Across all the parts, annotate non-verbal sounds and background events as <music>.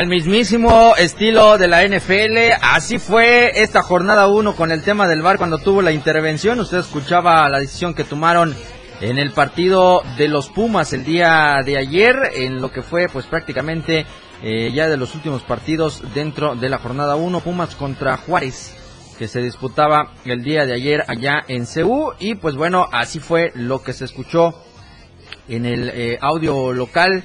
Al mismísimo estilo de la NFL, así fue esta jornada 1 con el tema del VAR cuando tuvo la intervención. Usted escuchaba la decisión que tomaron en el partido de los Pumas el día de ayer, en lo que fue pues prácticamente eh, ya de los últimos partidos dentro de la jornada 1, Pumas contra Juárez que se disputaba el día de ayer allá en Ceú y pues bueno, así fue lo que se escuchó en el eh, audio local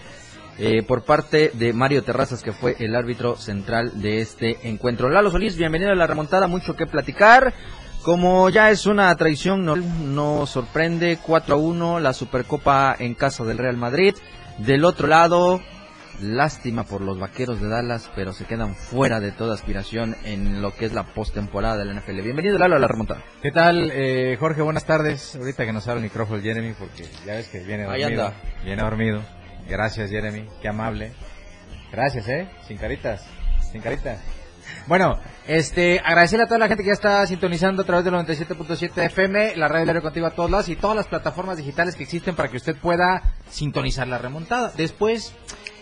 eh, por parte de Mario Terrazas, que fue el árbitro central de este encuentro. Lalo Solís, bienvenido a la remontada, mucho que platicar. Como ya es una tradición, no, no sorprende, 4 a 1 la Supercopa en casa del Real Madrid. Del otro lado, Lástima por los vaqueros de Dallas, pero se quedan fuera de toda aspiración en lo que es la postemporada de la NFL. Bienvenido, Lalo, a la remontada. ¿Qué tal, eh, Jorge? Buenas tardes. Ahorita que nos abre el micrófono Jeremy, porque ya ves que viene Ahí dormido. anda. Viene dormido. Gracias, Jeremy. Qué amable. Gracias, ¿eh? Sin caritas. Sin caritas. Bueno, este, agradecerle a toda la gente que ya está sintonizando a través del 97.7 FM, la radio diario contigo a todos lados y todas las plataformas digitales que existen para que usted pueda sintonizar la remontada. Después,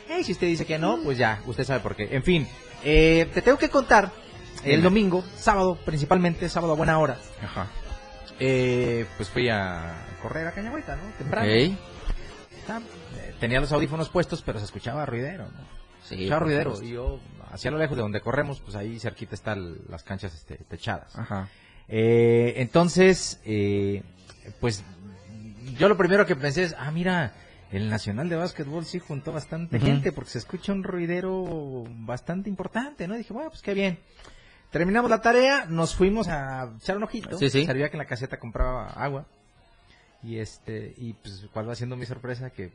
eh, si usted dice que no, pues ya, usted sabe por qué. En fin, eh, te tengo que contar, el domingo, sábado principalmente, sábado a buena hora, Ajá. eh, pues fui a correr a Cañagüita, ¿no? Temprano. Ok. Tenía los audífonos puestos, pero se escuchaba ruidero, ¿no? Sí, Se escuchaba ruidero. Y yo, hacia lo lejos de donde corremos, pues ahí cerquita están las canchas este, techadas. Ajá. Eh, entonces, eh, pues yo lo primero que pensé es, ah, mira, el Nacional de Básquetbol sí juntó bastante gente porque se escucha un ruidero bastante importante, ¿no? dije, bueno, pues qué bien. Terminamos la tarea, nos fuimos a echar un ojito. Sí, sí. Sabía que en la caseta compraba agua. Y este, y pues cuál va siendo mi sorpresa que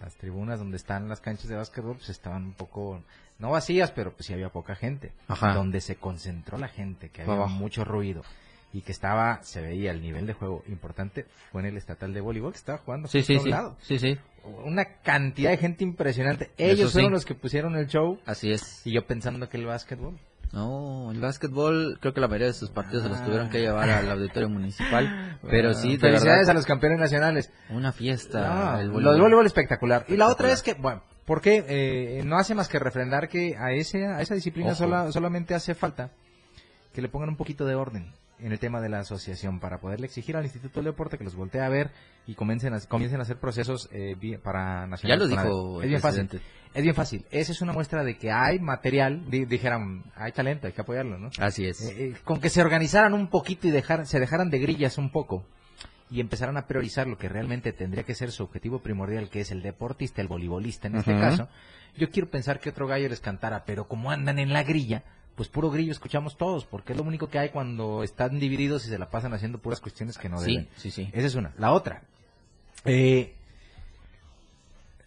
las tribunas donde están las canchas de básquetbol pues estaban un poco no vacías, pero pues sí había poca gente. Ajá. Donde se concentró la gente, que había Abajo. mucho ruido y que estaba, se veía el nivel de juego importante, fue en el estatal de voleibol que estaba jugando Sí, sí, sí. lado. Sí, sí. Una cantidad de gente impresionante. Ellos sí. fueron los que pusieron el show Así es. y yo pensando que el básquetbol. No, el básquetbol, creo que la mayoría de sus partidos se los tuvieron que llevar al auditorio municipal. Pero sí, de felicidades verdad, a los campeones nacionales. una fiesta. El lo voleibol. del voleibol espectacular. Y la otra Espectacular. es que, bueno, porque eh, no hace más que refrendar que a, ese, a esa disciplina sola- solamente hace falta que le pongan un poquito de orden en el tema de la asociación para poderle exigir al Instituto del Deporte que los voltee a ver y comiencen a, comiencen a hacer procesos eh, para Ya nacionales. lo para- dijo es el bien fácil. presidente. Es bien fácil. Esa es una muestra de que hay material, di- dijeran, hay talento, hay que apoyarlo, ¿no? Así es. Eh, eh, con que se organizaran un poquito y dejar, se dejaran de grillas un poco y empezaran a priorizar lo que realmente tendría que ser su objetivo primordial, que es el deportista, el voleibolista en este caso, yo quiero pensar que otro gallo les cantara, pero como andan en la grilla, pues puro grillo escuchamos todos, porque es lo único que hay cuando están divididos y se la pasan haciendo puras cuestiones que no sí, deben. sí, sí. Esa es una. La otra, eh,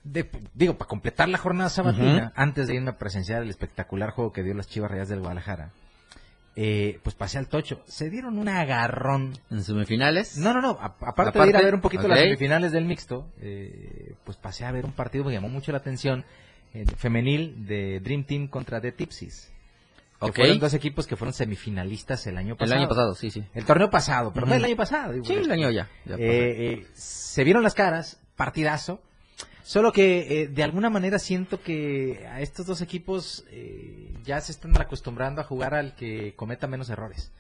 de- digo, para completar la jornada sabatina, antes de irme a presenciar el espectacular juego que dio las Chivas Rayas del Guadalajara, eh, pues pasé al tocho. Se dieron un agarrón. En semifinales. No, no, no. a- aparte, de ir a ver un poquito las semifinales del mixto, eh, pues pasé a ver un partido que llamó mucho la atención, eh, femenil de Dream Team contra The Tipsies. Que fueron dos equipos que fueron semifinalistas el año El pasado. año pasado, sí, sí. El torneo pasado, pero fue Ujú. el año pasado. digo, Sí, el año ya. eh, eh, se vieron las caras, partidazo. Solo que eh, de alguna manera siento que a estos dos equipos ya se están acostumbrando a jugar al que cometa menos errores.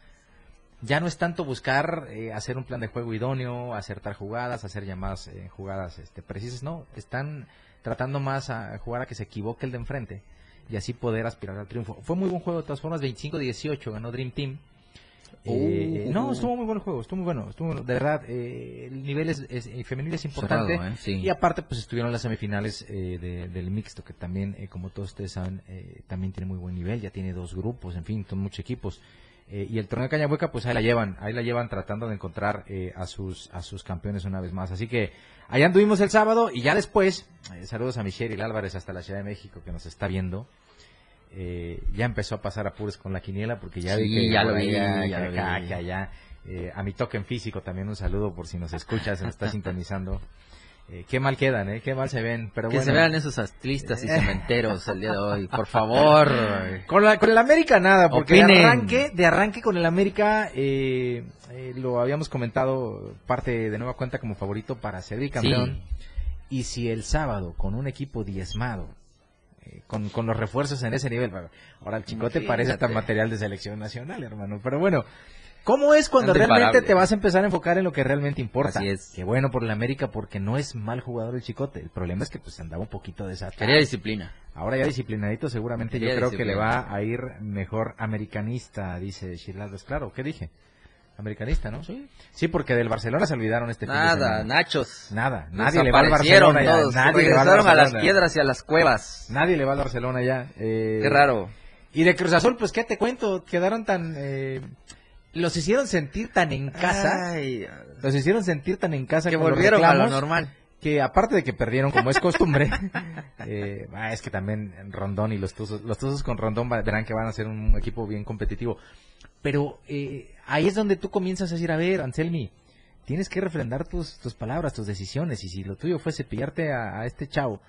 Ya no es tanto buscar hacer un plan de juego idóneo, acertar jugadas, hacer llamadas jugadas este, precisas, no. Están tratando más a jugar a que se equivoque el de enfrente y así poder aspirar al triunfo. Fue muy buen juego de todas formas, 25-18 ganó Dream Team. Eh, Uh. no, estuvo muy bueno el juego, estuvo muy bueno, estuvo de verdad, eh, el nivel es, es- femenil es importante Cerrado, ¿eh? Sí. y aparte pues estuvieron las semifinales eh, de- del mixto que también, como todos ustedes saben, eh, también tiene muy buen nivel, ya tiene dos grupos, en fin, son muchos equipos Eh, y el torneo de Cañahueca pues ahí la llevan, ahí la llevan tratando de encontrar eh, a sus a sus campeones una vez más, así que allá anduvimos el sábado y ya después, eh, saludos a Michelle Álvarez hasta la Ciudad de México que nos está viendo. Eh, ya empezó a pasar apuros con la quiniela porque ya Sí, vi que ya lo vi, allá, ya acá, vi. que allá. Eh, a mi toque en físico también un saludo por si nos escuchas, se nos está sintonizando. Eh, qué mal quedan, ¿eh? Qué mal se ven, pero Que bueno. se vean esos atlistas y cementeros el día de hoy, por favor. <laughs> Con, la, con el América nada, porque de arranque, de arranque con el América, eh, eh, lo habíamos comentado, parte de nueva cuenta como favorito para ser bicampeón. Y si el sábado, con un equipo diezmado, eh, con, con los refuerzos en ese nivel, ahora el chicote parece hasta Imagínate. material de selección nacional, hermano. Pero bueno, ¿cómo es cuando realmente imparable. te vas a empezar a enfocar en lo que realmente importa? Así es. Qué bueno por el América, porque no es mal jugador el chicote. El problema es que pues andaba un poquito desatado. Quería disciplina. Ahora ya disciplinadito, seguramente yo creo que le va a ir mejor americanista, dice Chirlaldes. Claro, ¿qué dije? Americanista, ¿no? Sí. Sí, porque del Barcelona se olvidaron este fin de Nada, semana. nachos. Nada, nadie le va al Barcelona ya. todos. Nadie le va al Regresaron a las Barcelona. piedras y a las cuevas. Nadie le va al Barcelona ya. eh, Qué raro. Y de Cruz Azul, pues, ¿qué te cuento? Quedaron tan... eh, los hicieron sentir tan en casa. Ay, Los hicieron sentir tan en casa que volvieron a lo normal. que aparte de que perdieron como es costumbre, <laughs> eh, ah, es que también Rondón y los Tuzos, los Tuzos con Rondón verán que van a ser un equipo bien competitivo. Pero eh, ahí es donde tú comienzas a decir, a ver, Anselmi, tienes que refrendar tus, tus palabras, tus decisiones, y si lo tuyo fuese pillarte a, a este chavo,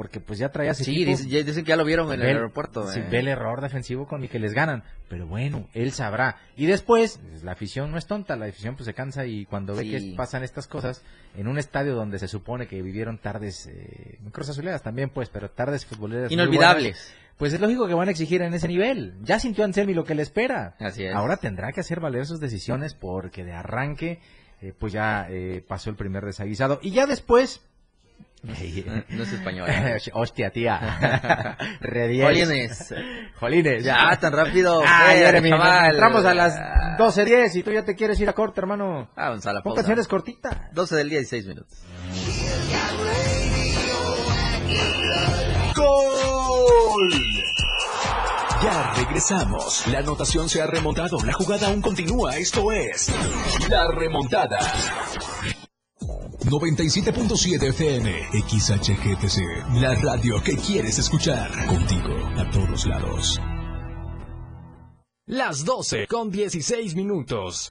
porque pues ya traías Sí, equipo, dice- dicen que ya lo vieron en Ve el el- aeropuerto. sí, eh. ve el error defensivo con el que les ganan. Pero bueno, él sabrá. Y después, pues, la afición no es tonta, la afición pues se cansa y cuando ve Sí. que pasan estas cosas en un estadio donde se supone que vivieron tardes, eh, Cruz Azuleras también pues, pero tardes futboleras Inolvidables. buenas, pues es lógico que van a exigir en ese nivel. Ya sintió Anselmi lo que le espera. Así es. Ahora tendrá que hacer valer sus decisiones porque de arranque eh, pues ya eh, pasó el primer desaguisado. Y ya después... No es español. eh. <laughs> Hostia, tía. <laughs> Redies. Jolines. Jolines. Ya, tan rápido. Ah, Jeremy, entramos a las 12.10 y tú ya te quieres ir a corte, hermano. Vamos a la pausa. canciones cortitas. 12 del día, 16 minutos. ¡Gol! Ya regresamos. La anotación se ha remontado. La jugada aún continúa. Esto es La Remontada. 97.7 FM, XHGTC, la radio que quieres escuchar. Contigo a todos lados. Las 12 con 16 minutos.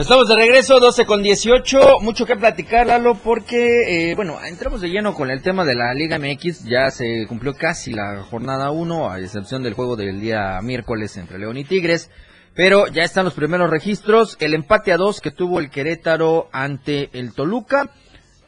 Estamos de regreso, 12 con 18. Mucho que platicar, Lalo, porque, eh, bueno, entramos de lleno con el tema de la Liga MX. Ya se cumplió casi la jornada 1, a excepción del juego del día miércoles entre León y Tigres. Pero ya están los primeros registros. El empate a 2 que tuvo el Querétaro ante el Toluca,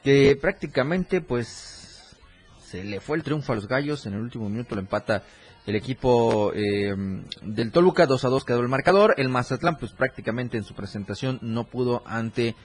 que prácticamente, pues, se le fue el triunfo a los gallos. En el último minuto lo empata el equipo eh, del Toluca 2 a 2 quedó el marcador. El Mazatlán, pues prácticamente en su presentación no pudo ante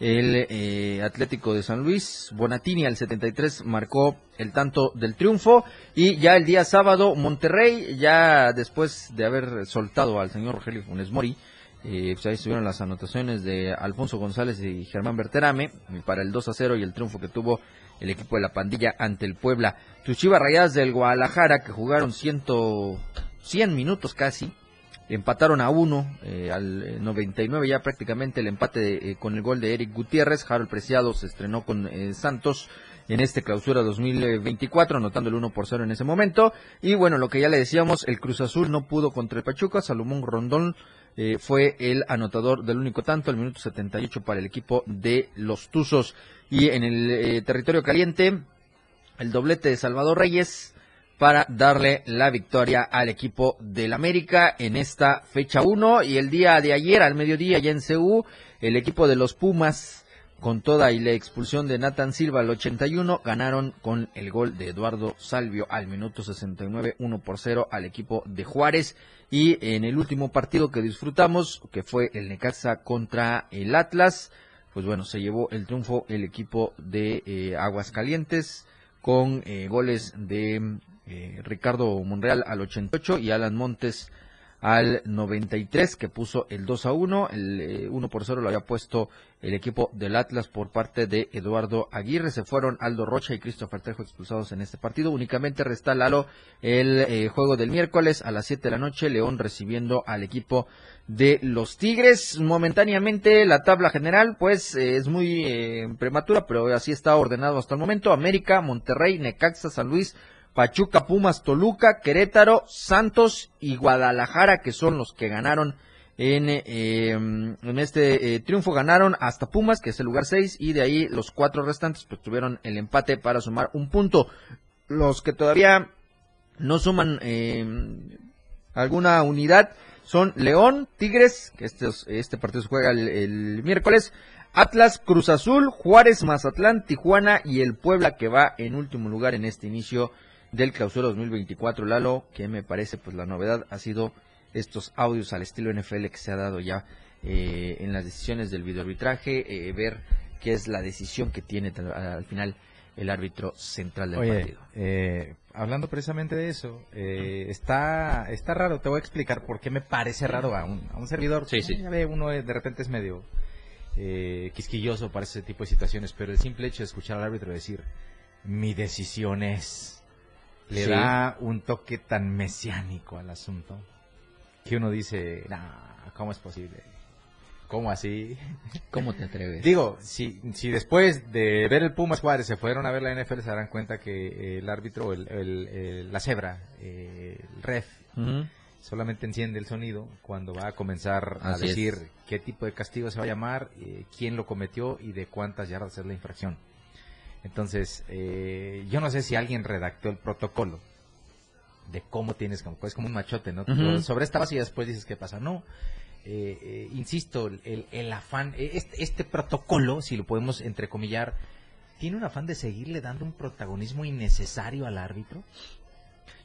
el eh, Atlético de San Luis. Bonatini al 73 marcó el tanto del triunfo. Y ya el día sábado, Monterrey, ya después de haber soltado al señor Rogelio Funes Mori, eh, pues ahí estuvieron las anotaciones de Alfonso González y Germán Berterame para el 2 a 0 y el triunfo que tuvo el equipo de la pandilla ante el Puebla. Chivas Rayadas del Guadalajara, que jugaron ciento, 100 minutos casi, empataron a uno eh, al 99 ya prácticamente el empate eh, con el gol de Eric Gutiérrez. Harold Preciado se estrenó con eh, Santos en este clausura 2024, anotando el 1 por 0 en ese momento. Y bueno, lo que ya le decíamos, el Cruz Azul no pudo contra el Pachuca, Salomón Rondón fue el anotador del único tanto, el minuto 78 para el equipo de los Tuzos. Y en el territorio caliente, el doblete de Salvador Reyes para darle la victoria al equipo del América en esta fecha 1 y el día de ayer al mediodía ya en CU el equipo de los Pumas con toda y la expulsión de Nathan Silva al 81 ganaron con el gol de Eduardo Salvio al minuto 69 1 por 0 al equipo de Juárez. Y en el último partido que disfrutamos que fue el Necaxa contra el Atlas pues bueno se llevó el triunfo el equipo de eh, Aguascalientes con eh, goles de eh, Ricardo Monreal al 88 y Alan Montes al 93 que puso el 2 a 1, el 1 eh, por 0 lo había puesto el equipo del Atlas por parte de Eduardo Aguirre, se fueron Aldo Rocha y Christopher Trejo expulsados en este partido, únicamente resta Lalo el eh, juego del miércoles a las 7 de la noche, León recibiendo al equipo de los Tigres, momentáneamente la tabla general pues es muy prematura, pero así está ordenado hasta el momento, América, Monterrey, Necaxa, San Luis, Pachuca, Pumas, Toluca, Querétaro, Santos y Guadalajara, que son los que ganaron en, eh, en este eh, triunfo. Ganaron hasta Pumas, que es el lugar 6, y de ahí los cuatro restantes pues, tuvieron el empate para sumar un punto. Los que todavía no suman eh, alguna unidad son León, Tigres, que este, este partido se juega el miércoles, Atlas, Cruz Azul, Juárez, Mazatlán, Tijuana y el Puebla que va en último lugar en este inicio del clausura 2024, Lalo, que me parece pues la novedad ha sido estos audios al estilo NFL que se ha dado ya eh, en las decisiones del videoarbitraje, eh, ver qué es la decisión que tiene al final el árbitro central del partido. Eh, hablando precisamente de eso, eh, está está raro, te voy a explicar por qué me parece raro a un, a un servidor. Sí, sí. Ya ve, uno de repente es medio quisquilloso para ese tipo de situaciones, pero el simple hecho de escuchar al árbitro decir, mi decisión es le da un toque tan mesiánico al asunto que uno dice, nah, ¿cómo es posible? ¿Cómo así? <laughs> ¿Cómo te atreves? Digo, si, si después de ver el Pumas Juárez se fueron a ver la NFL, se darán cuenta que el árbitro, el, la cebra, el ref, solamente enciende el sonido cuando va a comenzar a decir qué tipo de castigo se va a llamar, eh, quién lo cometió y de cuántas yardas es la infracción. Entonces, eh, yo no sé si alguien redactó el protocolo de cómo tienes, como, es como un machote, ¿no? Sobre esta base y después dices qué pasa. No, eh, eh, insisto, el, el afán, este, este, protocolo, si lo podemos entrecomillar, tiene un afán de seguirle dando un protagonismo innecesario al árbitro.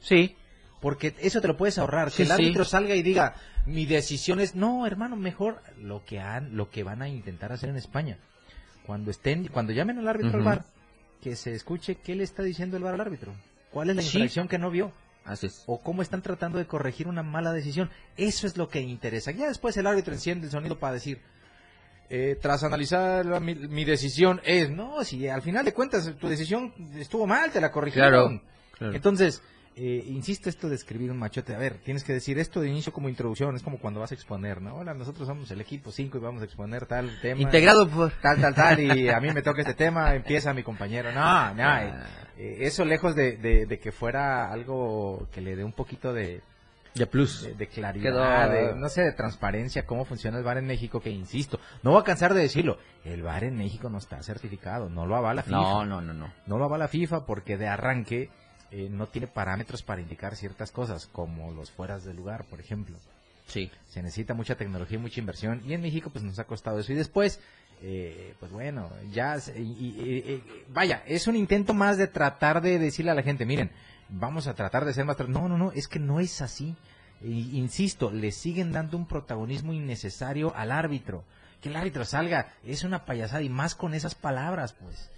Sí. Porque eso te lo puedes ahorrar, que el árbitro salga y diga, mi decisión es, no, hermano, mejor lo que han, lo que van a intentar hacer en España. Cuando estén, cuando llamen al árbitro al bar, que se escuche qué le está diciendo el bar al árbitro. ¿Cuál es la infracción que no vio? Así O cómo están tratando de corregir una mala decisión. Eso es lo que interesa. Ya después el árbitro enciende el sonido para decir, eh, tras analizar mi, decisión es, no, si al final de cuentas tu decisión estuvo mal, te la corrigieron. claro. Entonces, eh, insisto esto de escribir un machote. A ver, tienes que decir esto de inicio como introducción. Es como cuando vas a exponer, ¿no? Hola, nosotros somos el equipo 5 y vamos a exponer tal tema. Integrado por... Tal, tal, tal. Y a mí me toca este tema, empieza mi compañero. No, no. Eh, eh, eso lejos de, que fuera algo que le dé un poquito de... De plus. De, claridad, de, no sé, de transparencia, cómo funciona el bar en México, que insisto, no voy a cansar de decirlo, el bar en México no está certificado, no lo avala FIFA. No, no, no, no. No lo avala FIFA porque de arranque eh, no tiene parámetros para indicar ciertas cosas, como los fueras de lugar, por ejemplo. Sí. Se necesita mucha tecnología y mucha inversión, y en México pues nos ha costado eso. Y después, eh, pues bueno, ya, y, vaya, es un intento más de tratar de decirle a la gente, miren, vamos a tratar de ser más... No, no, no, es que no es así. insisto, le siguen dando un protagonismo innecesario al árbitro. que el árbitro salga es una payasada y más con esas palabras, pues.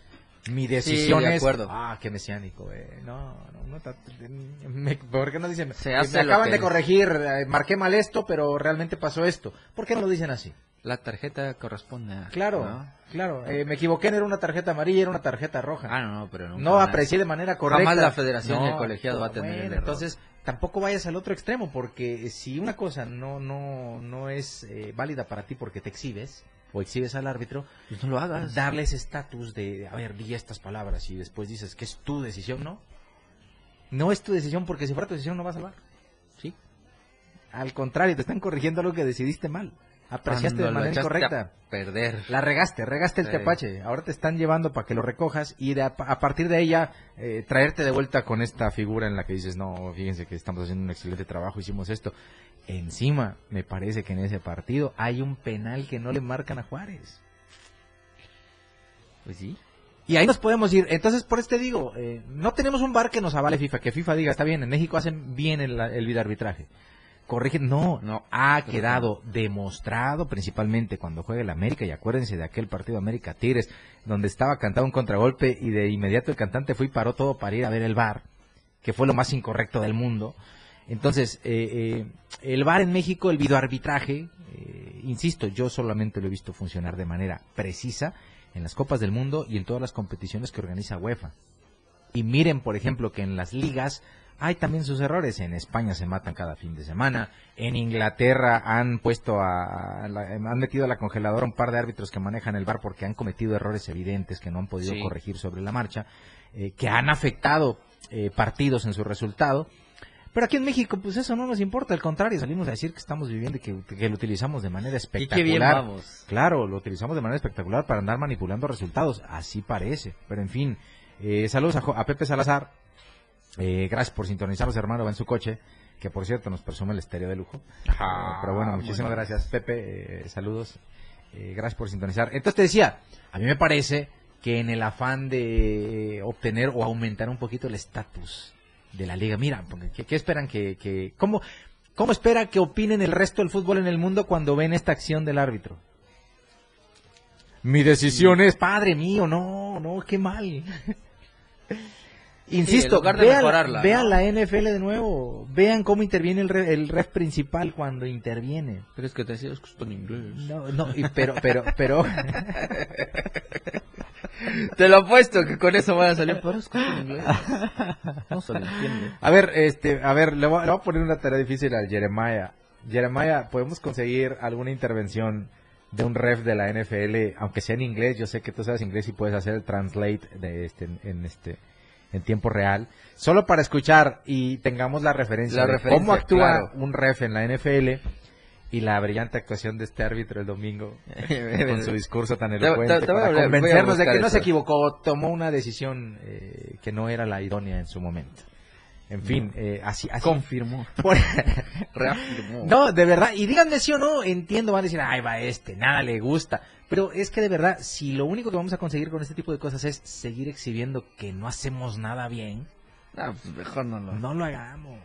Mi decisión de es. acuerdo. Ah, qué mesiánico, eh. No, no, no. me- ¿Por qué no dicen? Se hace acaban de corregir, eh, marqué mal esto, pero realmente pasó esto. ¿Por qué no lo dicen así? La tarjeta corresponde a... Claro, ¿no? claro. Eh, me equivoqué, no era una tarjeta amarilla, era una tarjeta roja. Ah, no, no, pero nunca no aprecié de manera correcta. Jamás la federación y el No, colegiado va a tener bueno, el error. Entonces, tampoco vayas al otro extremo, porque si una cosa no no no es eh, válida para ti porque te exhibes o exhibes al árbitro, Pues no lo hagas. darle ese estatus de, a ver, di estas palabras y después dices que es tu decisión, ¿no? No es tu decisión porque si fuera tu decisión no vas a salvar. Sí. Al contrario, te están corrigiendo algo que decidiste mal. Apreciaste Cuando de manera incorrecta. perder. La regaste, regaste el Sí. tepache. Ahora te están llevando para que lo recojas y de a, a partir de ella eh, traerte de vuelta con esta figura en la que dices, no, fíjense que estamos haciendo un excelente trabajo, hicimos esto. Encima, me parece que en ese partido hay un penal que no le marcan a Juárez. Pues sí. Y ahí nos podemos ir. Entonces, por eso te digo, eh, no tenemos un bar que nos avale FIFA, que FIFA diga, está bien, en México hacen bien el, el videoarbitraje. Corrigen, no, no, ha quedado demostrado principalmente cuando juega el América, y acuérdense de aquel partido América Tigres, donde estaba cantado un contragolpe y de inmediato el cantante fue y paró todo para ir a ver el bar, que fue lo más incorrecto del mundo. Entonces, eh, eh, el VAR en México, el videoarbitraje, eh, insisto, yo solamente lo he visto funcionar de manera precisa en las Copas del Mundo y en todas las competiciones que organiza UEFA. Y miren, por ejemplo, que en las ligas hay también sus errores. En España se matan cada fin de semana. En Inglaterra han puesto a, a la- han metido a la congeladora un par de árbitros que manejan el bar porque han cometido errores evidentes que no han podido Sí. corregir sobre la marcha, eh, que han afectado eh, partidos en su resultado. Pero aquí en México, pues eso no nos importa, al contrario, salimos a decir que estamos viviendo y que, que lo utilizamos de manera espectacular. qué bien vamos. Claro, lo utilizamos de manera espectacular para andar manipulando resultados, así parece. Pero en fin, eh, saludos a Pepe Salazar, eh, gracias por sintonizarnos, hermano, va en su coche, que por cierto nos presume el estéreo de lujo. Eh, pero bueno, muchísimas bueno. gracias, Pepe, eh, saludos, eh, gracias por sintonizar. Entonces te decía, a mí me parece que en el afán de obtener o aumentar un poquito el estatus de la liga, mira, ¿qué, qué esperan que, que cómo, cómo espera que opinen el resto del fútbol en el mundo cuando ven esta acción del árbitro? Mi decisión es, padre mío, no, no, qué mal. Insisto, de vean, vean la NFL de nuevo, vean cómo interviene el, re- el ref principal cuando interviene. Pero es que te decías que en inglés. No, no, y- pero, pero, pero, <laughs> Te lo apuesto que con eso van a salir. Pero es que en inglés. No se lo entiende. a ver, este, a ver, le voy, le voy a poner una tarea difícil al Jeremiah. Jeremiah, ¿podemos conseguir alguna intervención de un ref de la NFL, aunque sea en inglés? Yo sé que tú sabes inglés y puedes hacer el translate de este, en este, en tiempo real, solo para escuchar y tengamos la referencia La de referencia, cómo actúa claro. un ref en la NFL y la brillante actuación de este árbitro el domingo <laughs> con su discurso tan Te- te- elocuente te para hablar, convencernos de que no se equivocó, tomó una decisión eh, que no era la idónea en su momento. En fin, eh, así, así. Confirmó. <laughs> Por- Reafirmó. no, de verdad, y díganme sí o no, entiendo, van a decir, ay, va este, nada le gusta. Pero es que de verdad, si lo único que vamos a conseguir con este tipo de cosas es seguir exhibiendo que no hacemos nada bien, Ah, pues mejor no lo. no lo hagamos.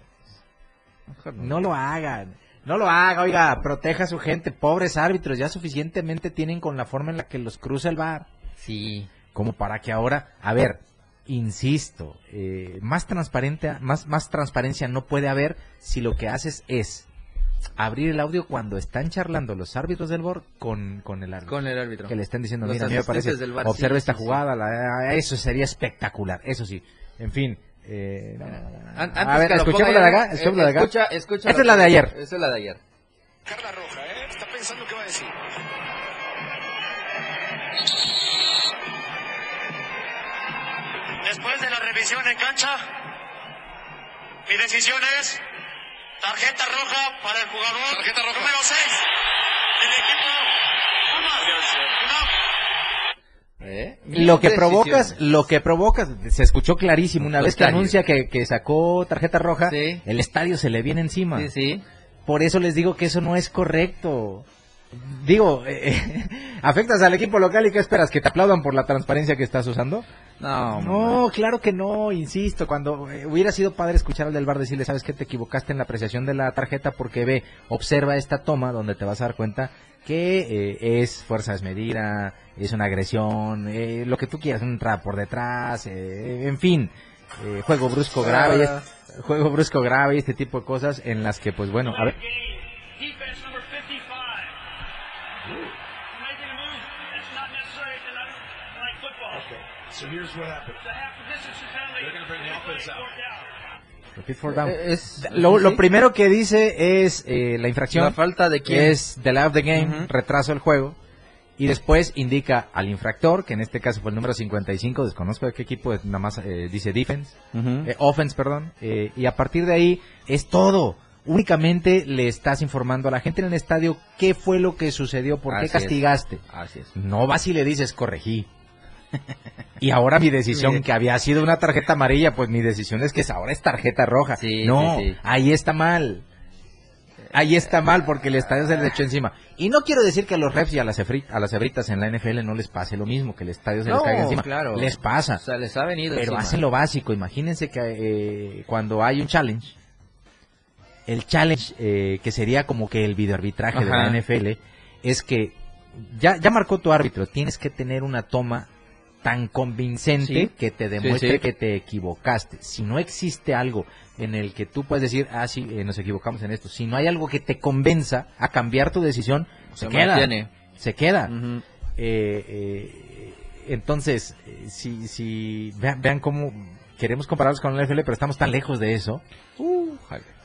Mejor No lo hagan. No lo haga, oiga, proteja a su gente. Pobres árbitros, ya suficientemente tienen con la forma en la que los cruza el bar. Sí. Como para que ahora, a ver, insisto, eh, más transparente, más, más transparencia no puede haber si lo que haces es abrir el audio cuando están charlando los árbitros del BOR con, con el árbitro. Con el árbitro. Que le estén diciendo, Los mira, a mí me parece, del VAR, observa sí, esta sí, sí. jugada, la- eso sería espectacular, eso sí. En fin, eh, no, no, no, a antes ver, escuchemos ponga la de ya, acá, escuchemos la de acá. Escucha, escucha. Esta es la de ayer. Esa es la de ayer. Carla roja, ¿eh? Está pensando qué va a decir. Después de la revisión en cancha, mi decisión es tarjeta roja para el jugador Tarjeta roja. número 6 del equipo. ¿Eh? Lo que provocas, lo que provocas, se escuchó clarísimo una vez que Estadio. anuncia que, que sacó tarjeta roja, Sí. el estadio se le viene encima. Sí, sí. Por eso les digo que eso no es correcto. Digo, <laughs> eh, afectas al equipo local y ¿qué esperas? ¿Que te aplaudan por la transparencia que estás usando? No, No, claro que no, insisto, cuando eh, hubiera sido padre escuchar al del bar decirle, sabes que te equivocaste en la apreciación de la tarjeta porque ve, observa esta toma donde te vas a dar cuenta que eh, es fuerza desmedida, es una agresión, eh, lo que tú quieras, un trap por detrás, eh, en fin, eh, juego brusco grave, Ah. es- juego brusco grave este tipo de cosas en las que pues bueno, a ver, So here's what happened. The half position penalty. They're gonna bring the offense out. repeat for down. Es- lo, primero que dice es eh, la infracción. La falta de quién. Es delay of the game, retraso del juego. Y después indica al infractor, que en este caso fue el número 55, desconozco de qué equipo, nada más eh, dice defense, eh, offense, perdón. eh, y a partir de ahí es todo. Únicamente le estás informando a la gente en el estadio qué fue lo que sucedió, por qué Así es. castigaste. Así es. No vas y le dices, corregí. <laughs> Y ahora mi decisión, que había sido una tarjeta amarilla, pues mi decisión es que ahora es tarjeta roja. Sí, no, sí, sí. ahí está mal. Ahí está mal porque el estadio se le echó encima. Y no quiero decir que a los refs y a las, a las hebritas en la NFL no les pase lo mismo, que el estadio se les No, caiga encima. claro. Les pasa. O sea, les ha venido Pero encima. hacen lo básico. Imagínense que eh, cuando hay un challenge, el challenge eh, que sería como que el videoarbitraje de la. NFL es que ya, ya marcó tu árbitro, tienes que tener una toma tan convincente Sí. que te demuestre sí. que te equivocaste. Si no existe algo en el que tú puedes decir, ah, sí, eh, nos equivocamos en esto, si no hay algo que te convenza a cambiar tu decisión, se, Se queda. mantiene. Se queda. Eh, eh, entonces, si, si vean, vean cómo queremos compararlos con la NFL, pero estamos tan lejos de eso.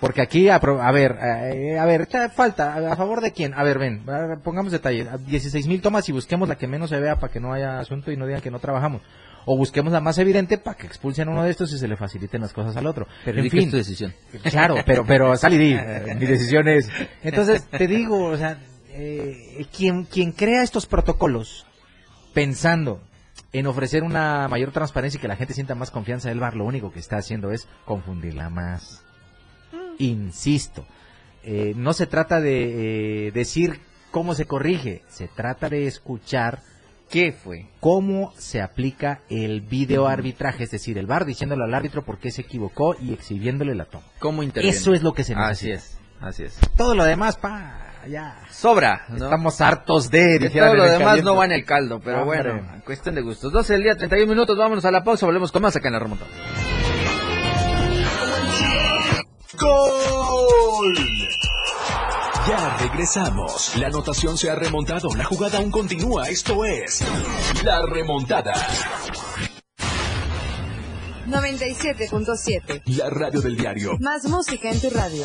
Porque aquí, a, ver, eh, a ver, ¿qué falta? ¿A favor de quién? A ver, ven, pongamos detalle. 16 mil tomas y busquemos la que menos se vea para que no haya asunto y no digan que no trabajamos. O busquemos la más evidente para que expulsen uno de estos y se le faciliten las cosas al otro. Pero en que es fin, tu decisión. Claro, pero, pero sal y di, mi decisión es. Entonces, te digo, o sea, eh, quien, quien crea estos protocolos pensando en ofrecer una mayor transparencia y que la gente sienta más confianza del bar, lo único que está haciendo es confundirla más. Insisto, eh, no se trata de eh, decir cómo se corrige, se trata de escuchar ¿Qué fue? cómo se aplica el video arbitraje, es decir, el bar diciéndole al árbitro por qué se equivocó y exhibiéndole la toma. ¿Cómo interviene? Eso es lo que se Así necesita. es, así es. Todo lo demás, pa, ya. Sobra, ¿no? Estamos hartos de, Que dijeran todo lo demás caliente. no va en el caldo, pero Hombre. bueno, cuestión de gustos. 12 del día, 31 minutos, vámonos a la pausa, volvemos con más acá en la remontada. ¡Gol! Ya regresamos. La anotación se ha remontado. La jugada aún continúa. Esto es La Remontada. 97.7. La radio del diario. Más música en tu radio.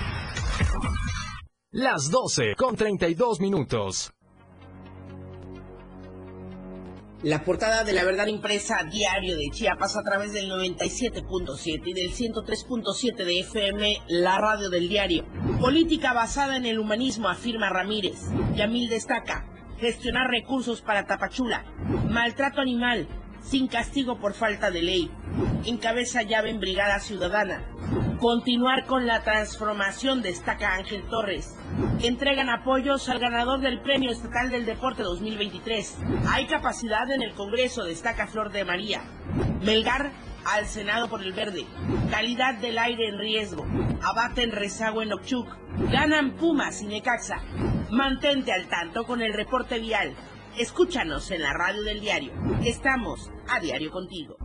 Las 12 con 32 minutos. La portada de la verdad impresa diario de Chiapas a través del 97.7 y del 103.7 de FM, la radio del diario. Política basada en el humanismo, afirma Ramírez. Yamil destaca, gestionar recursos para Tapachula. Maltrato animal, sin castigo por falta de ley. Encabeza llave en Brigada Ciudadana. Continuar con la transformación, destaca Ángel Torres. Entregan apoyos al ganador del Premio Estatal del Deporte 2023. Hay capacidad en el Congreso, destaca Flor de María. Melgar al Senado por el Verde. Calidad del aire en riesgo. Abaten rezago en Ochuc. Ganan Pumas y Necaxa. Mantente al tanto con el reporte vial. Escúchanos en la radio del diario. Estamos a diario contigo.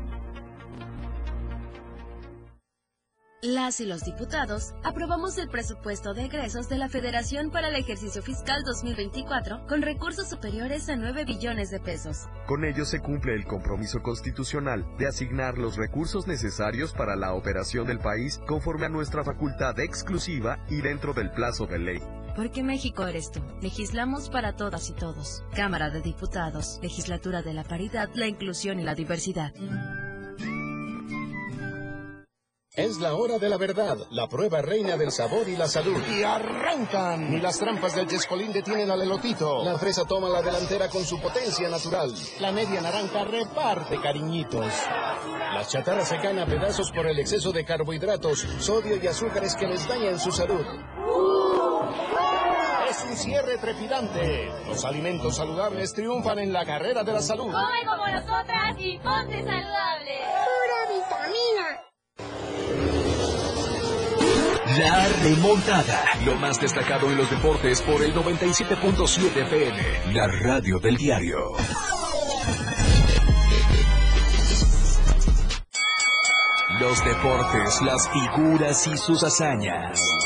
Las y los diputados aprobamos el presupuesto de egresos de la Federación para el ejercicio fiscal 2024 con recursos superiores a 9 billones de pesos. Con ello se cumple el compromiso constitucional de asignar los recursos necesarios para la operación del país conforme a nuestra facultad exclusiva y dentro del plazo de ley. Porque México eres tú. Legislamos para todas y todos. Cámara de Diputados. Legislatura de la Paridad, la Inclusión y la Diversidad. Es la hora de la verdad, la prueba reina del sabor y la salud. Y arrancan. Ni las trampas del Chescolín detienen al elotito. La fresa toma la delantera con su potencia natural. La media naranja reparte cariñitos. Las chatarras se caen a pedazos por el exceso de carbohidratos, sodio y azúcares que les dañan su salud. Un cierre trepidante. Los alimentos saludables triunfan en la carrera de la salud. Come como nosotras y ponte saludable. Pura vitamina. La remontada. Lo más destacado en los deportes por el 97.7 FM. La radio del diario. Los deportes, las figuras y sus hazañas.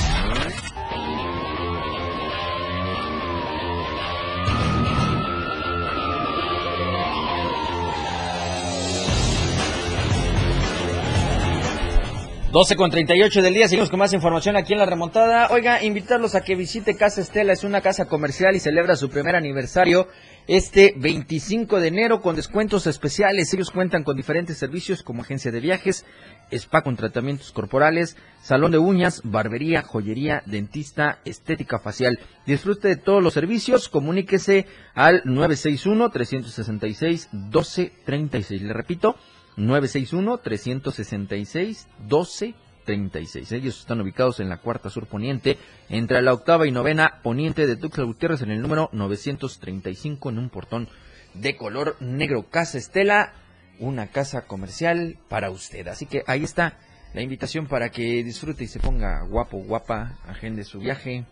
12 con 38 del día, seguimos con más información aquí en la remontada. Oiga, invitarlos a que visite Casa Estela, es una casa comercial y celebra su primer aniversario este 25 de enero con descuentos especiales. Ellos cuentan con diferentes servicios como agencia de viajes, spa con tratamientos corporales, salón de uñas, barbería, joyería, dentista, estética facial. Disfrute de todos los servicios, comuníquese al 961-366-1236. Le repito, 961-366-1236. Ellos están ubicados en la cuarta sur poniente, entre la octava y novena poniente de Tuxtla Gutiérrez, en el número 935, en un portón de color negro. Casa Estela, una casa comercial para usted. Así que ahí está la invitación para que disfrute y se ponga guapo, guapa, agende su viaje,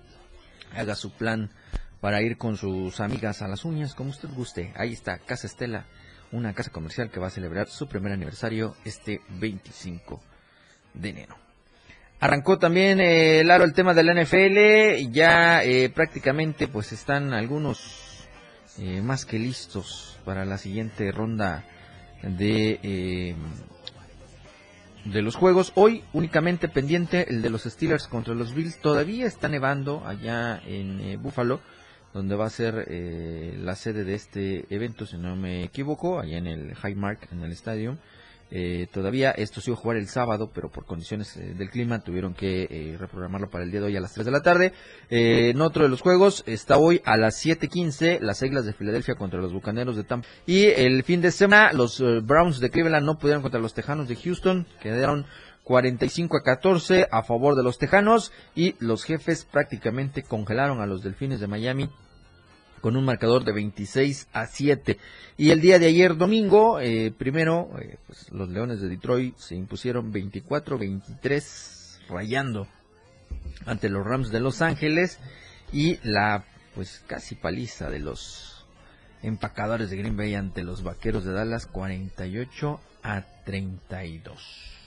haga su plan para ir con sus amigas a las uñas, como usted guste. Ahí está, Casa Estela una casa comercial que va a celebrar su primer aniversario este 25 de enero. Arrancó también, eh, Laro, el tema de la NFL, ya eh, prácticamente pues están algunos eh, más que listos para la siguiente ronda de, eh, de los juegos. Hoy únicamente pendiente el de los Steelers contra los Bills, todavía está nevando allá en Buffalo donde va a ser eh, la sede de este evento, si no me equivoco, allá en el Highmark, en el estadio. Eh, todavía esto se iba a jugar el sábado, pero por condiciones eh, del clima tuvieron que reprogramarlo para el día de hoy a las 3 de la tarde. en otro de los juegos está hoy a las 7:15 las Águilas de Filadelfia contra los Bucaneros de Tampa. Y el fin de semana los Browns de Cleveland no pudieron contra los Tejanos de Houston, quedaron 45 a 14 a favor de los Tejanos y los jefes prácticamente congelaron a los Delfines de Miami con un marcador de 26 a 7. Y el día de ayer domingo, eh, primero, eh, pues, los Leones de Detroit se impusieron 24-23 rayando ante los Rams de Los Ángeles y la pues casi paliza de los empacadores de Green Bay ante los Vaqueros de Dallas 48 a 32.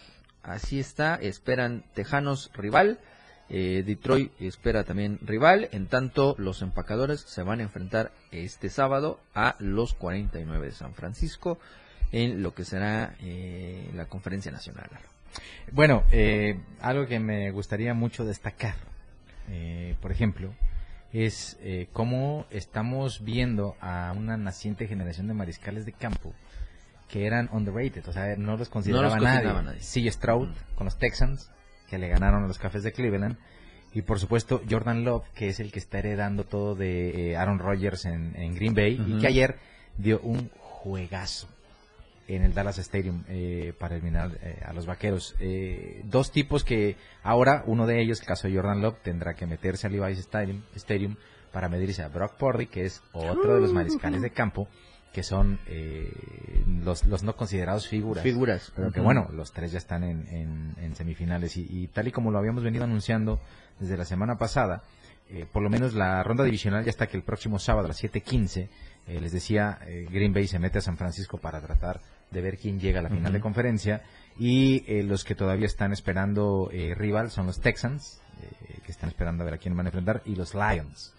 Así está, esperan Tejanos rival. Eh, Detroit espera también rival. En tanto, los empacadores se van a enfrentar este sábado a los 49 de San Francisco en lo que será eh, la conferencia nacional. Bueno, eh, algo que me gustaría mucho destacar, por ejemplo, es cómo estamos viendo a una naciente generación de mariscales de campo que eran underrated, o sea, no los consideraba, nadie. Sí, Stroud con los Texans, que le ganaron a los Cafés de Cleveland. Y por supuesto Jordan Love, que es el que está heredando todo de eh, Aaron Rodgers en, Green Bay y que ayer dio un juegazo en el Dallas Stadium eh, para eliminar eh, a los vaqueros. dos tipos que ahora, uno de ellos, el caso de Jordan Love, tendrá que meterse al Levi's Stadium, Stadium para medirse a Brock Purdy, que es otro de los mariscales de campo que son eh, los, los no considerados figuras. Figuras. Pero que bueno, los tres ya están en, en, semifinales y, tal y como lo habíamos venido anunciando desde la semana pasada, eh, por lo menos la ronda divisional ya está que el próximo sábado a las 7.15, eh, les decía, Green Bay se mete a San Francisco para tratar de ver quién llega a la final de conferencia y los que todavía están esperando rival son los Texans, que están esperando a ver a quién van a enfrentar, y los Lions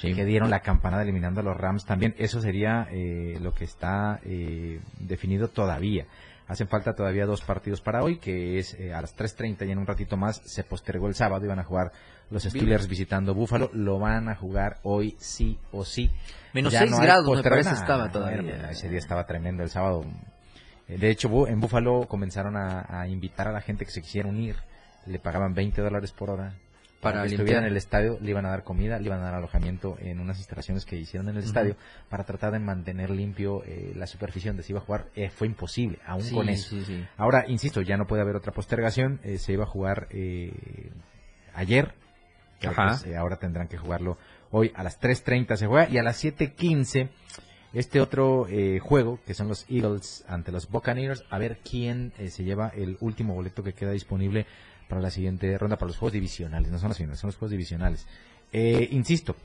que dieron la campanada eliminando a los Rams también. Eso sería eh, lo que está eh, definido todavía. Hacen falta todavía dos partidos para hoy, que es eh, a las 3.30 y en un ratito más se postergó el sábado. Iban a jugar los Steelers visitando Buffalo. Lo van a jugar hoy sí o sí. Menos Ya 6 no grados me parece estaba todavía. ese día estaba tremendo el sábado. Eh, De hecho, en Buffalo comenzaron a, a invitar a la gente que se quisiera unir. Le pagaban 20 dólares por hora. Para que limpiar. estuviera en el estadio, le iban a dar comida, le iban a dar alojamiento en unas instalaciones que hicieron en el estadio para tratar de mantener limpio eh, la superficie donde se iba a jugar. Eh, fue imposible, aún Sí, con eso. sí, sí. Ahora, insisto, ya no puede haber otra postergación. eh, se iba a jugar eh, ayer. Creo que Ajá. es, eh, ahora tendrán que jugarlo hoy a las 3.30 se juega y a las 7.15 este otro eh, juego que son los Eagles ante los Buccaneers. A ver quién eh, se lleva el último boleto que queda disponible para la siguiente ronda, para los juegos divisionales. No son las finales, son los juegos divisionales. Eh, insisto,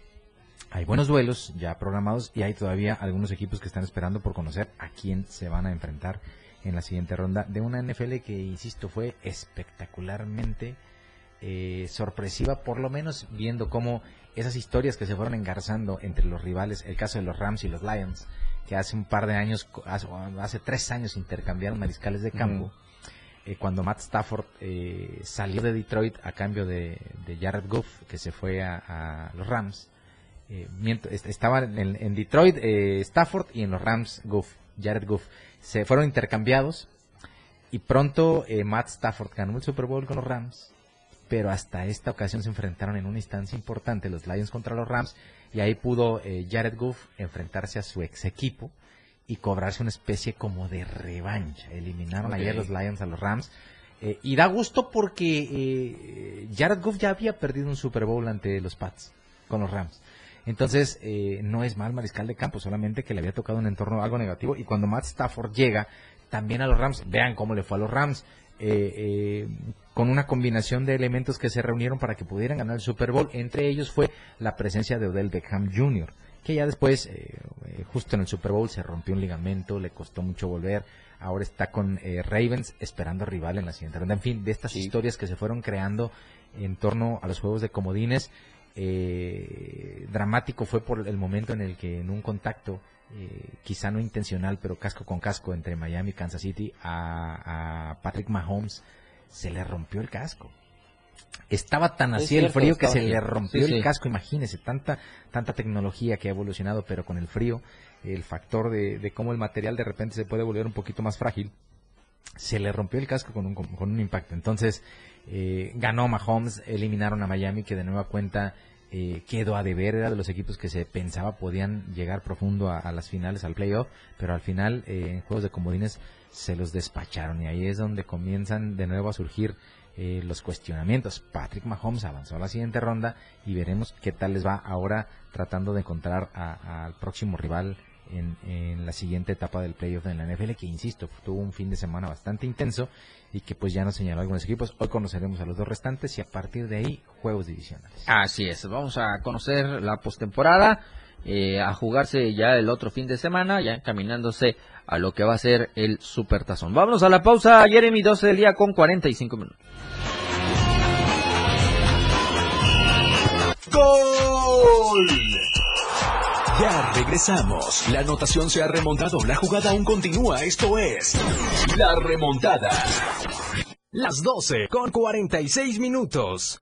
hay buenos duelos ya programados y hay todavía algunos equipos que están esperando por conocer a quién se van a enfrentar en la siguiente ronda de una NFL que, insisto, fue espectacularmente eh, sorpresiva, por lo menos viendo cómo esas historias que se fueron engarzando entre los rivales, el caso de los Rams y los Lions, que hace un par de años, hace, hace tres años intercambiaron mariscales de campo. Eh, cuando Matt Stafford eh, salió de Detroit a cambio de, Jared Goff, que se fue a, los Rams, eh, miento, est- estaban en, en Detroit eh, Stafford y en los Rams Goff, Jared Goff. Se fueron intercambiados y pronto eh, Matt Stafford ganó el Super Bowl con los Rams, pero hasta esta ocasión se enfrentaron en una instancia importante los Lions contra los Rams y ahí pudo Jared Goff enfrentarse a su ex equipo y cobrarse una especie como de revancha. Eliminaron Ok. ayer los Lions a los Rams. eh, y da gusto porque eh, Jared Goff ya había perdido un Super Bowl ante los Pats con los Rams. Entonces, eh, no es mal mariscal de campo, solamente que le había tocado un entorno algo negativo. Y cuando Matt Stafford llega también a los Rams, vean cómo le fue a los Rams, eh, eh, con una combinación de elementos que se reunieron para que pudieran ganar el Super Bowl. Entre ellos fue la presencia de Odell Beckham Jr., que ya después, eh, eh, justo en el Super Bowl, se rompió un ligamento, le costó mucho volver. Ahora está con eh, Ravens esperando rival en la siguiente ronda. En fin, de estas historias que se fueron creando en torno a los juegos de comodines, eh, dramático fue por el momento en el que en un contacto, eh, quizá no intencional, pero casco con casco entre Miami y Kansas City, a, a Patrick Mahomes se le rompió el casco. Estaba tan Es así el frío que se le rompió Sí, el sí. casco, imagínese, tanta, tanta tecnología que ha evolucionado, pero con el frío, el factor de, de cómo el material de repente se puede volver un poquito más frágil, se le rompió el casco con un, con, con un impacto. Entonces, eh, ganó Mahomes, eliminaron a Miami, que de nueva cuenta eh, quedó a deber, era de los equipos que se pensaba podían llegar profundo a, a las finales, al playoff, pero al final eh, en juegos de comodines se los despacharon y ahí es donde comienzan de nuevo a surgir eh, los cuestionamientos. Patrick Mahomes avanzó a la siguiente ronda y veremos qué tal les va ahora tratando de encontrar al próximo rival en, en la siguiente etapa del playoff de la NFL, que insisto, tuvo un fin de semana bastante intenso y que pues ya nos señaló algunos equipos. Hoy conoceremos a los dos restantes y a partir de ahí juegos divisionales. Así es, vamos a conocer la postemporada, eh, a jugarse ya el otro fin de semana, ya encaminándose a lo que va a ser el Supertazón. Vámonos a la pausa, Jeremy, 12 del día con 45 minutos. ¡Gol! Ya regresamos. La anotación se ha remontado. La jugada aún continúa. Esto es La Remontada. Las 12 con 46 minutos.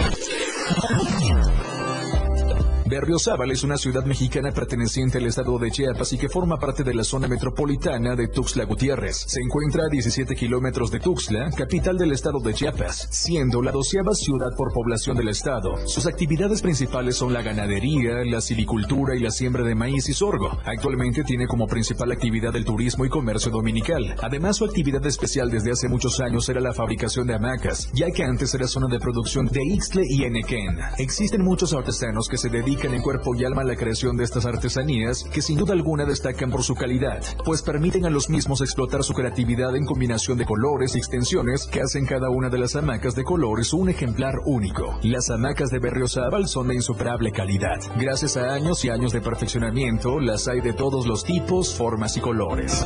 Berriozábal es una ciudad mexicana perteneciente al estado de Chiapas y que forma parte de la zona metropolitana de Tuxtla Gutiérrez. Se encuentra a 17 kilómetros de Tuxtla, capital del estado de Chiapas, siendo la doceava ciudad por población del estado. Sus actividades principales son la ganadería, la silvicultura y la siembra de maíz y sorgo. Actualmente tiene como principal actividad el turismo y comercio dominical. Además, su actividad especial desde hace muchos años era la fabricación de hamacas, ya que antes era zona de producción de Ixtle y Enequén. Existen muchos artesanos que se dedican en cuerpo y alma la creación de estas artesanías, que sin duda alguna destacan por su calidad, pues permiten a los mismos explotar su creatividad en combinación de colores y extensiones que hacen cada una de las hamacas de colores un ejemplar único. Las hamacas de Berriozábal son de insuperable calidad. Gracias a años y años de perfeccionamiento, las hay de todos los tipos, formas y colores.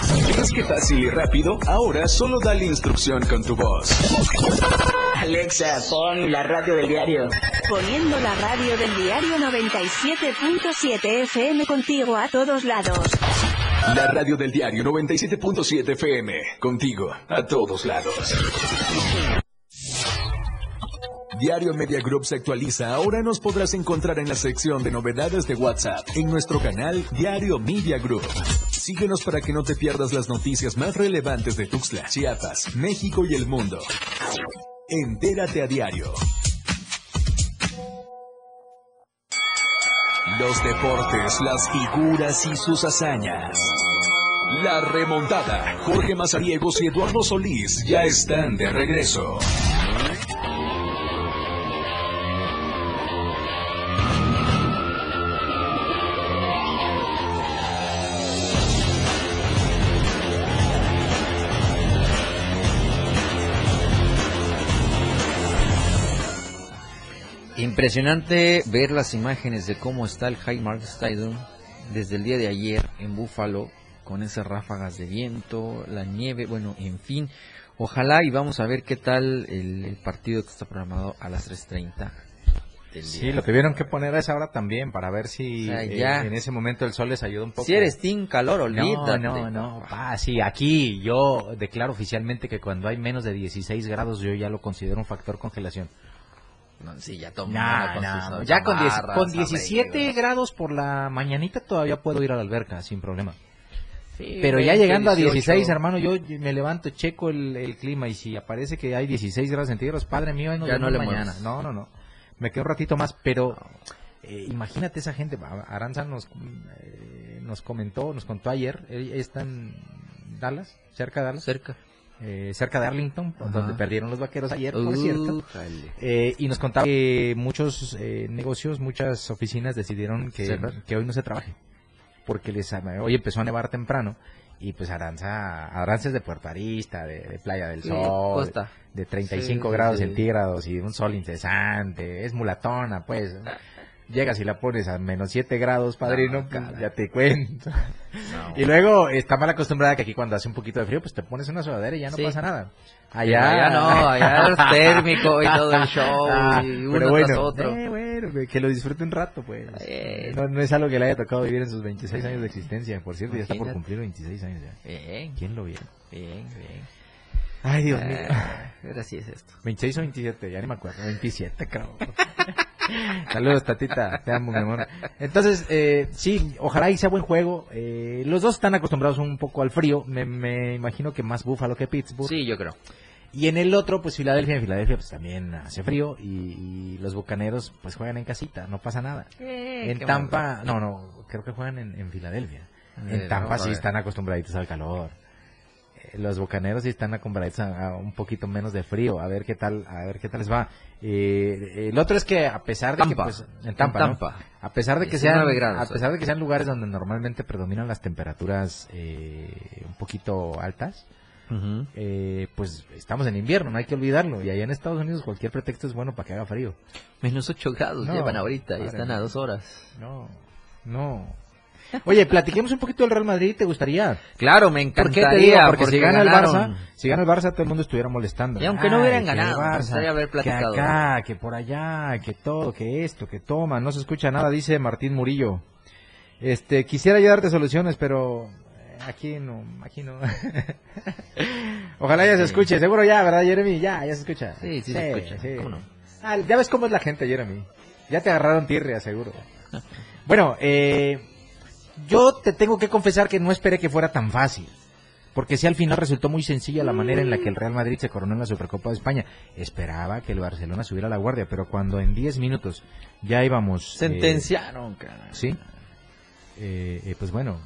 ¿Ves que fácil y rápido? Ahora solo dale instrucción con tu voz. Alexa, pon la radio del diario. Poniendo la radio del diario 97.7 FM contigo a todos lados. La radio del diario 97.7 FM. Contigo a todos lados. Diario Media Group se actualiza. Ahora nos podrás encontrar en la sección de novedades de WhatsApp en nuestro canal Diario Media Group. Síguenos para que no te pierdas las noticias más relevantes de Tuxtla, Chiapas, México y el mundo. Entérate a diario. Los deportes, las figuras y sus hazañas. La remontada. Jorge Mazariegos y Eduardo Solís ya están de regreso. Impresionante ver las imágenes de cómo está el Highmark Stadium desde el día de ayer en Búfalo, con esas ráfagas de viento, la nieve, bueno, en fin. Ojalá y vamos a ver qué tal el, el partido que está programado a las 3.30. del Sí, lo tuvieron que poner a esa hora también para ver si O sea, eh, en ese momento el sol les ayuda un poco. Si eres team calor, olvídate. No, no, no. pa, sí, aquí yo declaro oficialmente que cuando hay menos de 16 grados yo ya lo considero un factor congelación. No, sí, ya todo No, mundo con no, sus ya con, 10 chamarras, con 17 abrigos. grados por la mañanita todavía puedo ir a la alberca sin problema. Sí, Pero ya 20, llegando a 16, 18. hermano, yo me levanto, checo el, el clima y si aparece que hay 16 grados centígrados, padre mío, nos Ya no le mañana. No, no, no. Me quedo un ratito más, pero eh, imagínate esa gente. Aranza nos, eh, nos comentó, nos contó ayer, ella está en Dallas, cerca de Dallas. Cerca. Eh, cerca de Arlington, Ajá. donde perdieron los vaqueros ayer, por Uh, cierto. Eh, y nos contaba que muchos eh, negocios, muchas oficinas decidieron que, hoy no se trabaje. Porque les, hoy empezó a nevar temprano. Y pues Aranza, Aranza es de Puerto Arista, de, de Playa del Sí, Sol, costa. de 35 Sí, grados sí. centígrados y un sol incesante. Es mulatona, pues. Llegas y la pones a menos 7 grados, padrino, No, pues, ya te cuento. <laughs> No. Y luego está mal acostumbrada que aquí cuando hace un poquito de frío, pues te pones una sudadera y ya no Sí. pasa nada. Allá no, allá es <laughs> térmico y todo el show, Ah, y uno pero tras otro. eh, bueno, que- lo disfrute un rato, pues. Eh. No, no es algo que le haya tocado vivir en sus 26 años de existencia. Por cierto, ya está por cumplir 26 años ya. Bien, ¿Quién lo viera? bien, bien. Ay, Dios mío. Ah, ahora sí es esto. 26 o 27, ya ni me acuerdo. 27, creo. <laughs> <laughs> Saludos, tatita. Te amo, mi amor. Entonces, eh, sí, ojalá y sea buen juego. Eh, los dos están acostumbrados un poco al frío. Me, me imagino que más Buffalo que Pittsburgh. Sí, yo creo. Y en el otro, pues Filadelfia. En Filadelfia, pues también hace frío. Y, y los bucaneros, pues juegan en casita. No pasa nada. Eh, en Tampa, no, no, creo que juegan en, en Filadelfia. Eh, En Tampa sí están acostumbraditos al calor. Eh, Los bucaneros sí están acostumbrados a, a un poquito menos de frío. A ver qué tal, a ver qué tal les va. Eh, el otro es que a pesar de que pues, en Tampa, En ¿no? Tampa. a pesar de que sean 19 grados, a pesar de que sean lugares donde normalmente predominan las temperaturas eh, un poquito altas, eh, pues estamos en invierno, no hay que olvidarlo. Y allá en Estados Unidos cualquier pretexto es bueno para que haga frío. Menos 8 grados No, llevan ahorita y están a dos horas. No, no. Oye, platiquemos un poquito del Real Madrid, ¿te gustaría? Claro, me ¿Por qué encantaría. te digo? Porque, si gana ganaron. el Barça, si gana el Barça todo el mundo estuviera molestando. Y aunque no hubieran ganado, me Barça, gustaría haber platicado. Que acá, que por allá, que todo, que esto, que toma, no se escucha nada, dice Martín Murillo. Este, quisiera ya darte soluciones, pero eh, aquí no, aquí no. <laughs> Ojalá ya se Sí. escuche, seguro ya, ¿verdad, Jeremy? Ya, ya se escucha. Sí, sí se escucha, ¿cómo no? Ah, ya ves cómo es la gente, Jeremy. Ya te agarraron tirria, seguro. Bueno, eh, yo te tengo que confesar que no esperé que fuera tan fácil. porque si al final resultó muy sencilla la manera en la que el Real Madrid se coronó en la Supercopa de España. Esperaba que el Barcelona subiera la guardia, pero cuando en 10 minutos ya íbamos... Eh, Sentenciaron, cara. Sí. Eh, eh, pues bueno,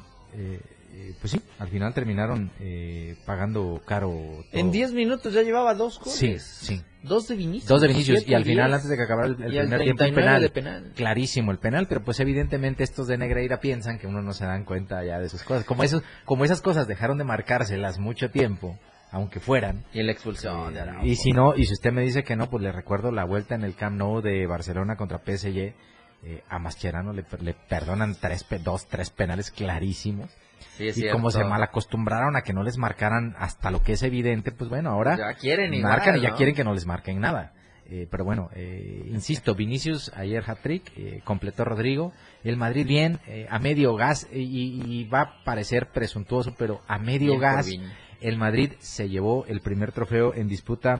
eh, pues sí, al final terminaron pagando caro. Todo. En 10 minutos ya llevaba dos goles. Sí, sí. Dos de Vinicius. Dos de Vinicius. Y al final, antes de que acabara el, el primer tiempo, el penal, de penal. Clarísimo el penal, pero pues evidentemente estos de Negreira piensan que uno no se dan cuenta ya de sus cosas. Como, esos, como esas cosas dejaron de marcárselas mucho tiempo, aunque fueran. Y la expulsión. Eh, y si no, y si usted me dice que no, pues le recuerdo la vuelta en el Camp Nou de Barcelona contra PSG. Eh, a Mascherano le, le perdonan tres, dos, tres penales clarísimos. Sí, y como se mal acostumbraron a que no les marcaran hasta lo que es evidente, pues bueno, ahora ya quieren marcan y ya ¿no? quieren que no les marquen nada. Eh, pero bueno, eh, insisto, Vinicius ayer hat-trick, eh, completó Rodrigo, el Madrid bien, eh, a medio gas, y, y, va a parecer presuntuoso, pero a medio Bien gas, el Madrid se llevó el primer trofeo en disputa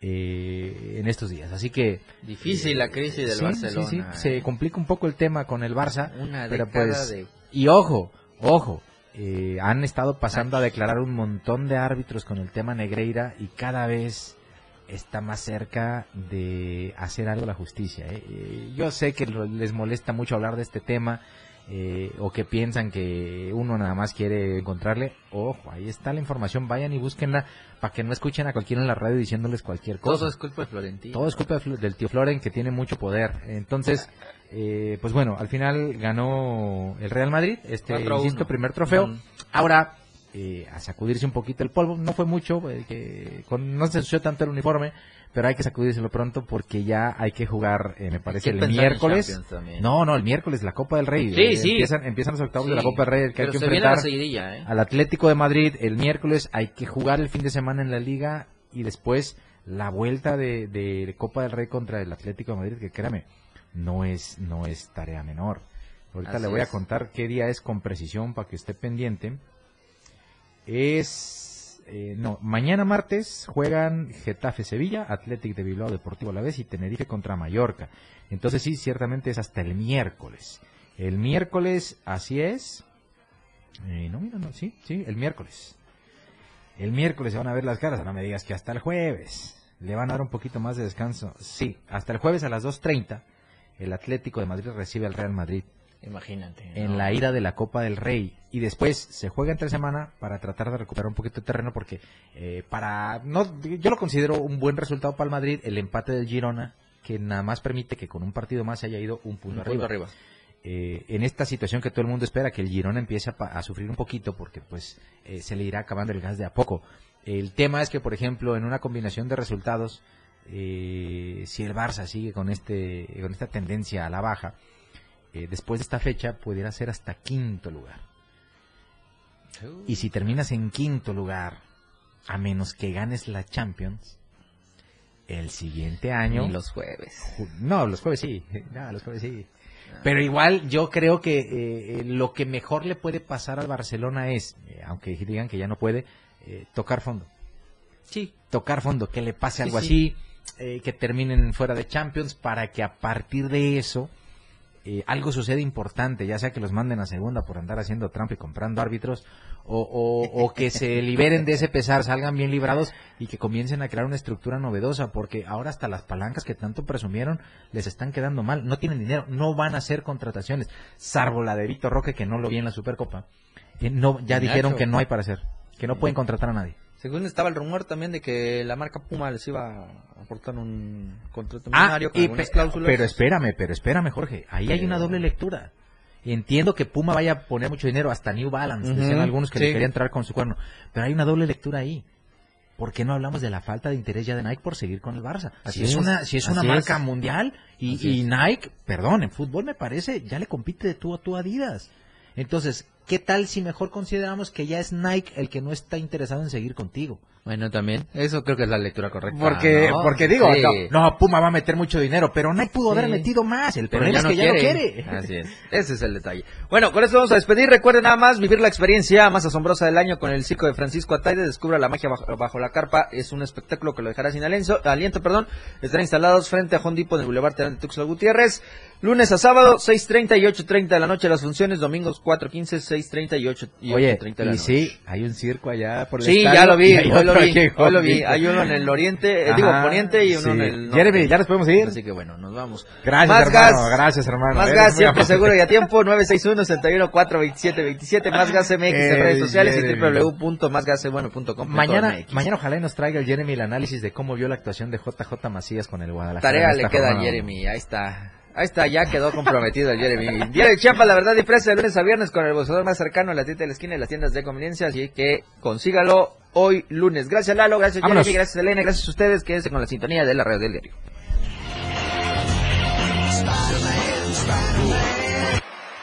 eh, en estos días. Así que... Difícil la crisis del sí, Barcelona. sí, sí, se eh. complica un poco el tema con el Barça, Una pero pues... de- Y ojo, ojo, eh, han estado pasando a declarar un montón de árbitros con el tema Negreira y cada vez está más cerca de hacer algo la justicia. ¿eh? Eh, yo sé que les molesta mucho hablar de este tema eh, o que piensan que uno nada más quiere encontrarle. Ojo, ahí está la información, vayan y búsquenla para que no escuchen a cualquiera en la radio diciéndoles cualquier cosa. Todo es culpa de Florentino. Todo es culpa del tío Floren que tiene mucho poder. Entonces, eh, pues bueno, al final ganó el Real Madrid, este, 4 a insisto, 1. primer trofeo. Mm. Ahora, eh, a sacudirse un poquito el polvo, no fue mucho, eh, que con- no se ensució tanto el uniforme, pero hay que sacudírselo pronto porque ya hay que jugar, eh, me parece, que el miércoles. No, no, el miércoles la Copa del Rey. Sí, Eh, sí. Empiezan, empiezan los octavos de la Copa del Rey que hay pero que se viene la enfrentar seguidilla, ¿eh? al Atlético de Madrid el miércoles. Hay que jugar el fin de semana en la Liga y después la vuelta de, de Copa del Rey contra el Atlético de Madrid, que créame, no es, no es tarea menor. Ahorita Así le voy a es. contar qué día es con precisión para que esté pendiente. Es, eh, no, mañana martes juegan Getafe Sevilla, Atlético de Bilbao Deportivo a la vez y Tenerife contra Mallorca. Entonces sí, ciertamente es hasta el miércoles. El miércoles, así es. Eh, no, mira, no, sí, sí, el miércoles. El miércoles se van a ver las caras, no me digas que hasta el jueves. Le van a dar un poquito más de descanso. Sí, hasta el jueves a las 2.30 el Atlético de Madrid recibe al Real Madrid Imagínate. en la ida de la Copa del Rey y después se juega entre semana para tratar de recuperar un poquito de terreno porque eh, para no yo lo considero un buen resultado para el Madrid el empate del Girona que nada más permite que con un partido más se haya ido un punto Un arriba. punto arriba. Eh, en esta situación que todo el mundo espera que el Girona empiece a sufrir un poquito porque pues eh, se le irá acabando el gas de a poco el tema es que por ejemplo en una combinación de resultados eh, si el Barça sigue con este con esta tendencia a la baja eh, después de esta fecha pudiera ser hasta quinto lugar. Y si terminas en quinto lugar, a menos que ganes la Champions, el siguiente año... Los jueves. Ju- No, los jueves sí. <laughs> No, los jueves sí. Pero igual yo creo que eh, eh, lo que mejor le puede pasar al Barcelona es, eh, aunque digan que ya no puede, eh, tocar fondo. Sí. Tocar fondo, que le pase Sí, algo sí. así, que terminen fuera de Champions para que a partir de eso eh, algo sucede importante, ya sea que los manden a segunda por andar haciendo trampa y comprando árbitros, o, o- o que se <laughs> liberen de ese pesar, salgan bien librados y que comiencen a crear una estructura novedosa, porque ahora hasta las palancas que tanto presumieron les están quedando mal, no tienen dinero, no van a hacer contrataciones, salvo la de Víctor Roque que no lo vi en la Supercopa. Eh, no, ya dijeron que no hay para hacer, que no pueden contratar a nadie. Según estaba el rumor también de que la marca Puma les iba a aportar un contrato Ah, millonario con y algunas pe- cláusulas. pero espérame, pero espérame, Jorge. Ahí hay una doble lectura. Entiendo que Puma vaya a poner mucho dinero, hasta New Balance, Ujú, decían algunos que sí. le querían entrar con su cuerno. Pero hay una doble lectura ahí. ¿Por qué no hablamos de la falta de interés ya de Nike por seguir con el Barça? Así si es, es, una, si es una así marca es. mundial y, y. Nike, perdón, en fútbol me parece, ya le compite de tú a tú a Adidas. Entonces, ¿qué tal si mejor consideramos que ya es Nike el que no está interesado en seguir contigo? Bueno, también. Eso creo que es la lectura correcta. Porque, ¿no? porque digo, Sí. no, no, Puma va a meter mucho dinero, pero Nike pudo haber metido más. El problema es no que ya no quiere. Así es. <laughs> Ese es el detalle. Bueno, con esto vamos a despedir. Recuerden nada más vivir la experiencia más asombrosa del año con el circo de Francisco Ataide. Descubra la magia bajo, bajo la carpa. Es un espectáculo que lo dejará sin aliento. aliento perdón. Estarán instalados frente a Hondipo en el Boulevard Terán de Tuxtla Gutiérrez. Lunes a sábado, 6.30 y 8.30 de la noche las funciones, domingos 4.15, 6.30 y 8.30 y Oye, 8.30 de la y noche. sí, hay un circo allá por el Sí, estadio ya lo vi, y lo vi, hoy lo vi. Hay uno en el oriente, eh, digo, poniente y uno sí. en el norte. Jeremy, ¿ya nos podemos ir? Así que bueno, nos vamos. Gracias, Más hermano, gas. gracias, hermano. Más Eres gas, siempre seguro y a tiempo, 961-61-427-27. Más gas MX en Eh, redes sociales y www.másgasebueno.com. Mañana, mañana ojalá nos traiga el Jeremy el análisis de cómo vio la actuación de JJ Macías con el Guadalajara. Tarea le queda a. Jeremy, ahí está. Ahí está, ya quedó comprometido el Jeremy. Día de Chiapas, la verdad, y presa de lunes a viernes con el bolsador más cercano en la tienda de la esquina y las tiendas de conveniencia, así que consígalo hoy lunes. Gracias Lalo, gracias Vámonos. Jeremy, gracias Elena, gracias a ustedes, quédense con la sintonía de la red del diario.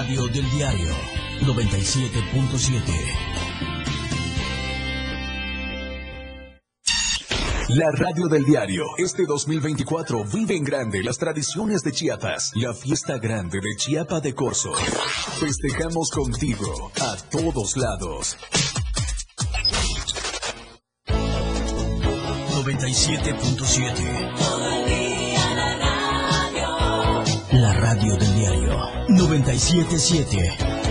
Radio del diario 97.7. La radio del diario. Este 2024 vive en grande las tradiciones de Chiapas. La fiesta grande de Chiapa de Corzo. Festejamos contigo a todos lados. 97.7. 97.7.